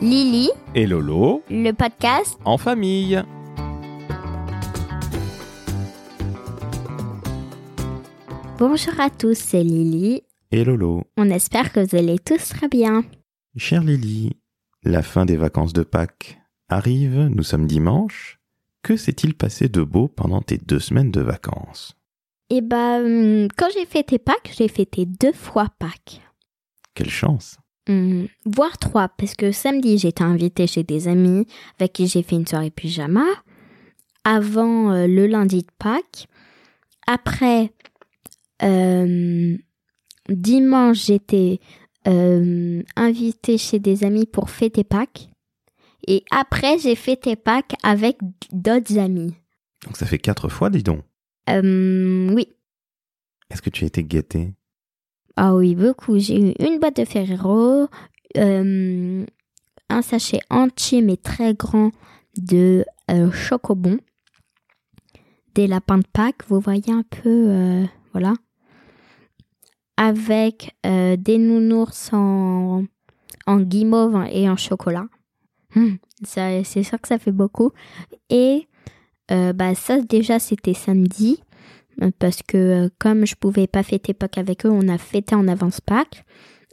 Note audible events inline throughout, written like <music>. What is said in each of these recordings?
Lily, et Lolo le podcast. en famille. Bonjour à tous, c'est Lily. Et Lolo. On espère que vous allez tous très bien. Chère Lily, la fin des vacances de Pâques arrive, nous sommes dimanche. Que s'est-il passé de beau pendant tes deux semaines de vacances? Et bah, hum, quand j'ai fêté Pâques, j'ai fêté deux fois Pâques. Quelle chance Hum, voire trois, parce que samedi, j'étais invitée chez des amis avec qui j'ai fait une soirée pyjama. Avant euh, le lundi de Pâques. Après, euh, dimanche, j'étais euh, invitée chez des amis pour fêter Pâques. Et après, j'ai fêté Pâques avec d'autres amis. Donc ça fait quatre fois, dis donc. Euh, oui. Est-ce que tu as été gâté Ah oui, beaucoup. J'ai eu une boîte de Ferrero, euh, un sachet entier mais très grand de euh, chocobon, des lapins de Pâques, vous voyez un peu, euh, voilà, avec des nounours en, guimauve et en chocolat. Ça, c'est sûr que ça fait beaucoup. Et bah ça déjà c'était samedi parce que euh, comme je pouvais pas fêter Pâques avec eux, on a fêté en avance Pâques.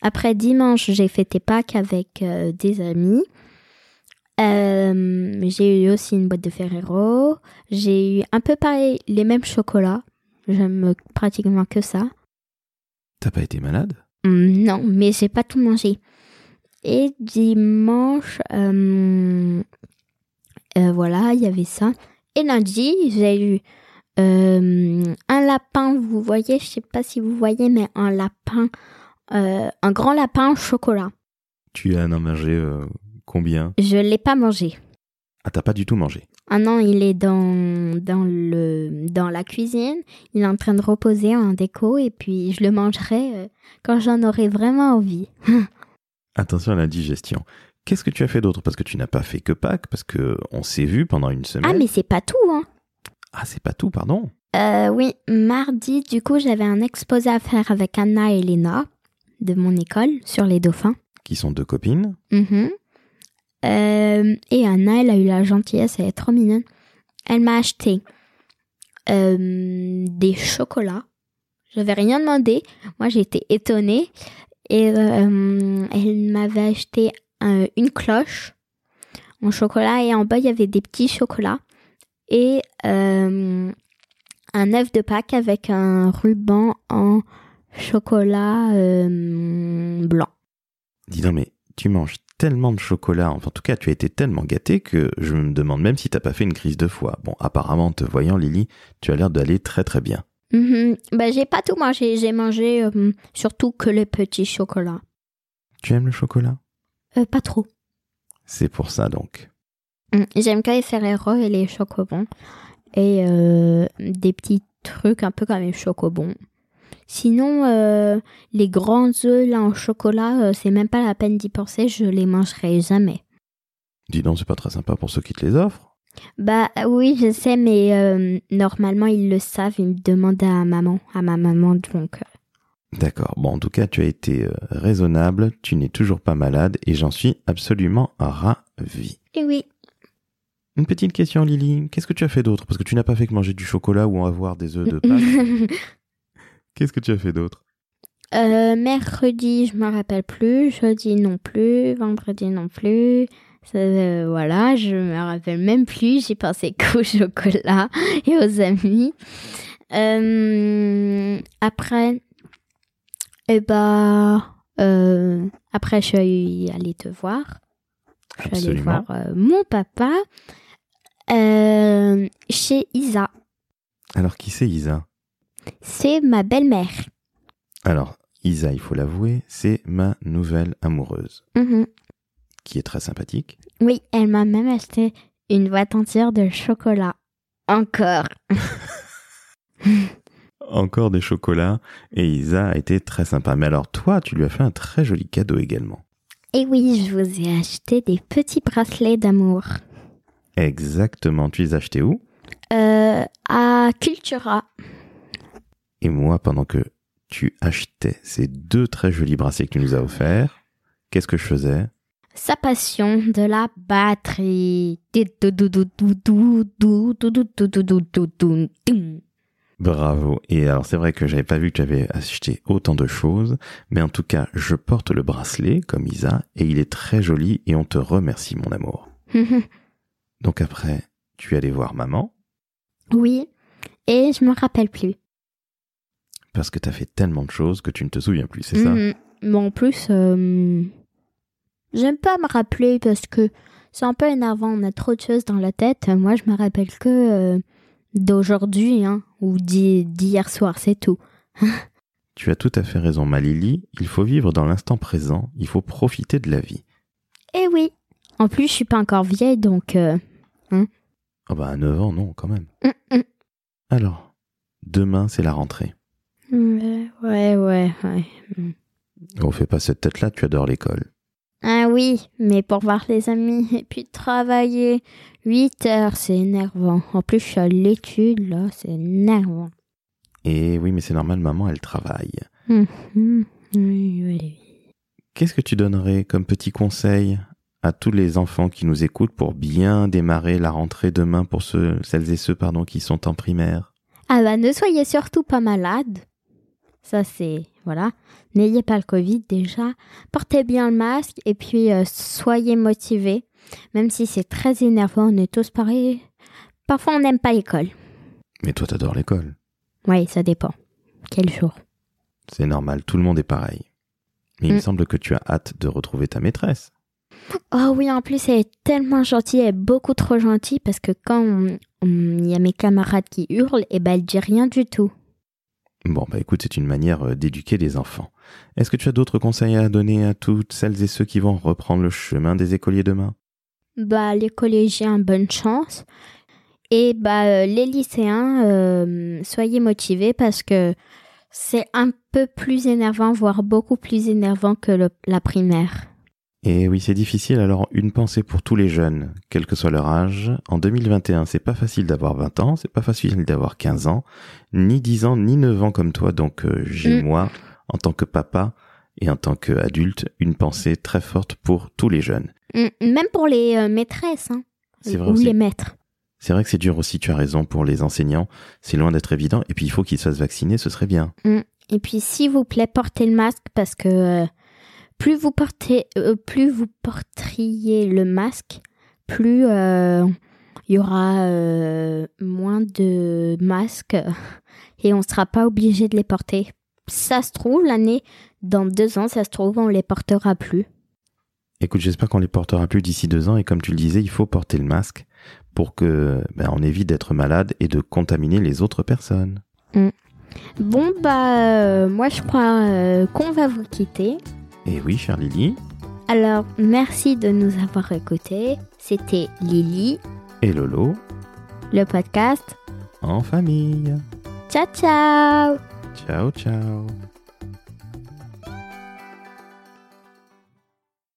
Après dimanche, j'ai fêté Pâques avec euh, des amis. Euh, j'ai eu aussi une boîte de Ferrero. J'ai eu un peu pareil les mêmes chocolats. J'aime pratiquement que ça. T'as pas été malade? Hum, non, mais j'ai pas tout mangé. Et dimanche, euh, voilà, il y avait ça. Et lundi, j'ai eu euh, un lapin, vous voyez, je sais pas si vous voyez, mais un lapin, euh, un grand lapin au chocolat. Tu en as mangé euh, combien? Je l'ai pas mangé. Ah, t'as pas du tout mangé? Ah non, il est dans, dans, le, dans la cuisine. Il est en train de reposer en déco et puis je le mangerai quand j'en aurai vraiment envie. <laughs> Attention à la digestion. Qu'est-ce que tu as fait d'autre? Parce que tu n'as pas fait que Pâques, parce que on s'est vu pendant une semaine. Ah, mais c'est pas tout, hein. Ah, c'est pas tout, pardon. Euh, oui, mardi, du coup, j'avais un exposé à faire avec Anna et Lena de mon école sur les dauphins. Qui sont deux copines. Mhm. Euh, et Anna, elle a eu la gentillesse, elle est trop mignonne. Elle m'a acheté euh, des chocolats. J'avais rien demandé. Moi, j'ai été étonnée. Et euh, elle m'avait acheté une cloche en chocolat et en bas, il y avait des petits chocolats. Et euh, un œuf de Pâques avec un ruban en chocolat euh, blanc. Dis donc, mais tu manges tellement de chocolat, enfin, en tout cas, tu as été tellement gâté que je me demande même si t'as pas fait une crise de foie. Bon, apparemment, te voyant, Lily, tu as l'air d'aller très très bien. Mhm. Bah, j'ai pas tout mangé. J'ai mangé euh, surtout que le petit chocolat. Tu aimes le chocolat? Euh, pas trop. C'est pour ça donc. Mm. J'aime que les Ferrero et les chocobons. Et euh, des petits trucs un peu comme les chocobons. Sinon, euh, les grands œufs là en chocolat, euh, c'est même pas la peine d'y penser. Je les mangerai jamais. Dis donc, c'est pas très sympa pour ceux qui te les offrent. Bah oui, je sais, mais normalement ils le savent. Ils me demandent à maman, à ma maman donc. D'accord. Bon, en tout cas, tu as été raisonnable, tu n'es toujours pas malade et j'en suis absolument ravi. Et oui. Une petite question, Lily. Qu'est-ce que tu as fait d'autre? Parce que tu n'as pas fait que manger du chocolat ou avoir des œufs de <laughs> Pâques. Qu'est-ce que tu as fait d'autre? Euh, mercredi, je me rappelle plus. Jeudi non plus. Vendredi non plus. Ça, euh, voilà, je me rappelle même plus. J'ai pensé <laughs> qu'au chocolat et aux amis. Euh, après, eh ben, après, je suis allée te voir. Je suis allée voir mon papa euh, chez Isa. Alors, qui c'est Isa? C'est ma belle-mère. Alors, Isa, il faut l'avouer, c'est ma nouvelle amoureuse, Mhm. qui est très sympathique. Oui, elle m'a même acheté une boîte entière de chocolat. Encore. <laughs> Encore des chocolats, et Isa a été très sympa. Mais alors, toi, tu lui as fait un très joli cadeau également. Et oui, je vous ai acheté des petits bracelets d'amour. Exactement. Tu les as achetés où Euh, à Cultura. Et moi, pendant que tu achetais ces deux très jolis bracelets que tu nous as offerts, qu'est-ce que je faisais sa passion de la batterie. Bravo. Et alors c'est vrai que j'avais pas vu que tu avais acheté autant de choses, mais en tout cas, je porte le bracelet comme Isa et il est très joli et on te remercie mon amour. Donc après, tu es allé voir maman oui, et je me rappelle plus. parce que tu as fait tellement de choses que tu ne te souviens plus, c'est ça? Mhm. Mais en plus, euh, j'aime pas me rappeler parce que c'est un peu énervant. On a trop de choses dans la tête. Moi, je me rappelle que euh, d'aujourd'hui hein, ou d'hi- d'hier soir, c'est tout. <laughs> Tu as tout à fait raison, ma Lily. Il faut vivre dans l'instant présent, il faut profiter de la vie. Eh oui. En plus, je suis pas encore vieille, donc. euh, Ah bah à 9 ans, non, quand même. mm, mm. Alors, demain c'est la rentrée. Ouais, ouais, ouais. On fait pas cette tête-là, tu adores l'école. Ah oui, mais pour voir les amis et puis travailler 8 heures, c'est énervant. En plus, je suis à l'étude, là, c'est énervant. Et oui, mais c'est normal, maman, elle travaille. Hum, hum, oui, oui, oui. Qu'est-ce que tu donnerais comme petit conseil à tous les enfants qui nous écoutent pour bien démarrer la rentrée demain pour ceux, celles et ceux pardon, qui sont en primaire Ah bah, ne soyez surtout pas malade. Ça, c'est. Voilà. N'ayez pas le Covid déjà. Portez bien le masque et puis euh, soyez motivés. Même si c'est très énervant, on est tous pareils. Parfois, on n'aime pas l'école. Mais toi, t'adores l'école. Oui, ça dépend. Quel jour C'est normal, tout le monde est pareil. Mais il me Mm. semble que tu as hâte de retrouver ta maîtresse. Oh oui, en plus, elle est tellement gentille, elle est beaucoup trop gentille parce que quand il y a mes camarades qui hurlent, et ben elle dit rien du tout. Bon, bah écoute, c'est une manière euh, d'éduquer les enfants. Est-ce que tu as d'autres conseils à donner à toutes celles et ceux qui vont reprendre le chemin des écoliers demain? Bah, les collégiens, bonne chance. Et bah, euh, les lycéens, euh, soyez motivés parce que c'est un peu plus énervant, voire beaucoup plus énervant que le- la primaire. Et oui, c'est difficile, alors une pensée pour tous les jeunes, quel que soit leur âge. En 2021, c'est pas facile d'avoir 20 ans, c'est pas facile d'avoir 15 ans, ni 10 ans, ni 9 ans comme toi, donc euh, j'ai Mm. moi, en tant que papa et en tant qu'adulte, une pensée très forte pour tous les jeunes. Mm, Même pour les euh, maîtresses, hein, C'est vrai ou aussi. les maîtres. C'est vrai que c'est dur aussi, tu as raison, pour les enseignants, c'est loin d'être évident, et puis il faut qu'ils se fassent vacciner, ce serait bien. Et puis, s'il vous plaît, portez le masque parce que euh, plus vous portez, euh, plus vous porteriez le masque, plus euh, il y aura euh, moins de masques <laughs> et on ne sera pas obligé de les porter. Ça se trouve, l'année, dans deux ans, ça se trouve, on les portera plus. Écoute, j'espère qu'on les portera plus d'ici deux ans, et comme tu le disais, il faut porter le masque pour que ben, on évite d'être malade et de contaminer les autres personnes. Bon, bah, euh, moi, je crois euh, qu'on va vous quitter. Et oui, chère Lily, Alors, merci de nous avoir écoutés. C'était Lily, et Lolo, le podcast. en famille. Ciao, ciao Ciao, ciao.